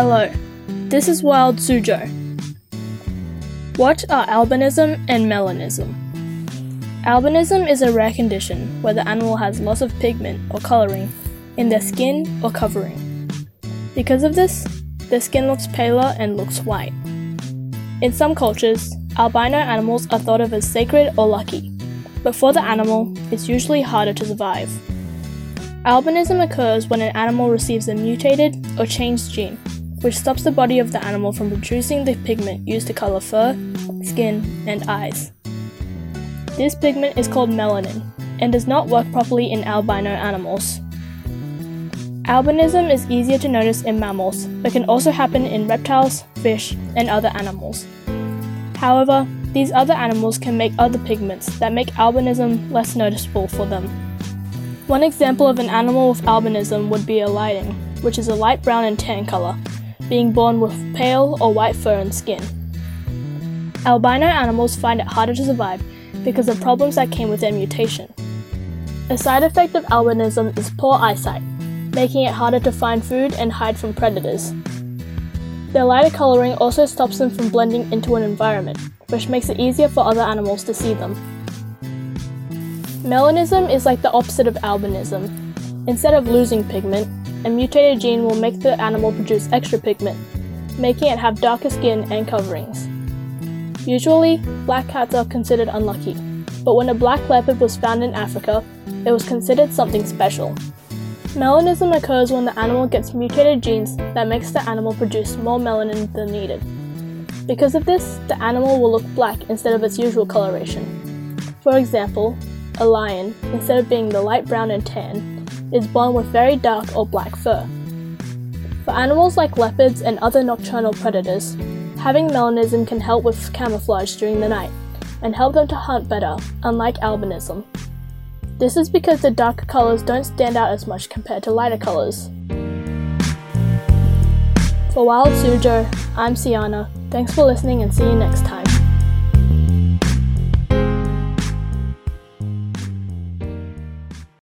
Hello, this is Wild Suzhou. What are albinism and melanism? Albinism is a rare condition where the animal has loss of pigment or coloring in their skin or covering. Because of this, their skin looks paler and looks white. In some cultures, albino animals are thought of as sacred or lucky, but for the animal, it's usually harder to survive. Albinism occurs when an animal receives a mutated or changed gene, which stops the body of the animal from producing the pigment used to color fur, skin, and eyes. This pigment is called melanin and does not work properly in albino animals. Albinism is easier to notice in mammals, but can also happen in reptiles, fish, and other animals. However, these other animals can make other pigments that make albinism less noticeable for them. One example of an animal with albinism would be a lighting, which is a light brown and tan color, being born with pale or white fur and skin. Albino animals find it harder to survive because of problems that came with their mutation. A side effect of albinism is poor eyesight, making it harder to find food and hide from predators. Their lighter coloring also stops them from blending into an environment, which makes it easier for other animals to see them. Melanism is like the opposite of albinism. Instead of losing pigment, a mutated gene will make the animal produce extra pigment, making it have darker skin and coverings. Usually, black cats are considered unlucky, but when a black leopard was found in Africa, it was considered something special. Melanism occurs when the animal gets mutated genes that makes the animal produce more melanin than needed. Because of this, the animal will look black instead of its usual coloration. For example, a lion, instead of being the light brown and tan, is born with very dark or black fur. For animals like leopards and other nocturnal predators, having melanism can help with camouflage during the night and help them to hunt better, unlike albinism. This is because the darker colors don't stand out as much compared to lighter colors. For Wild Suzhou, I'm Siana. Thanks for listening and see you next time.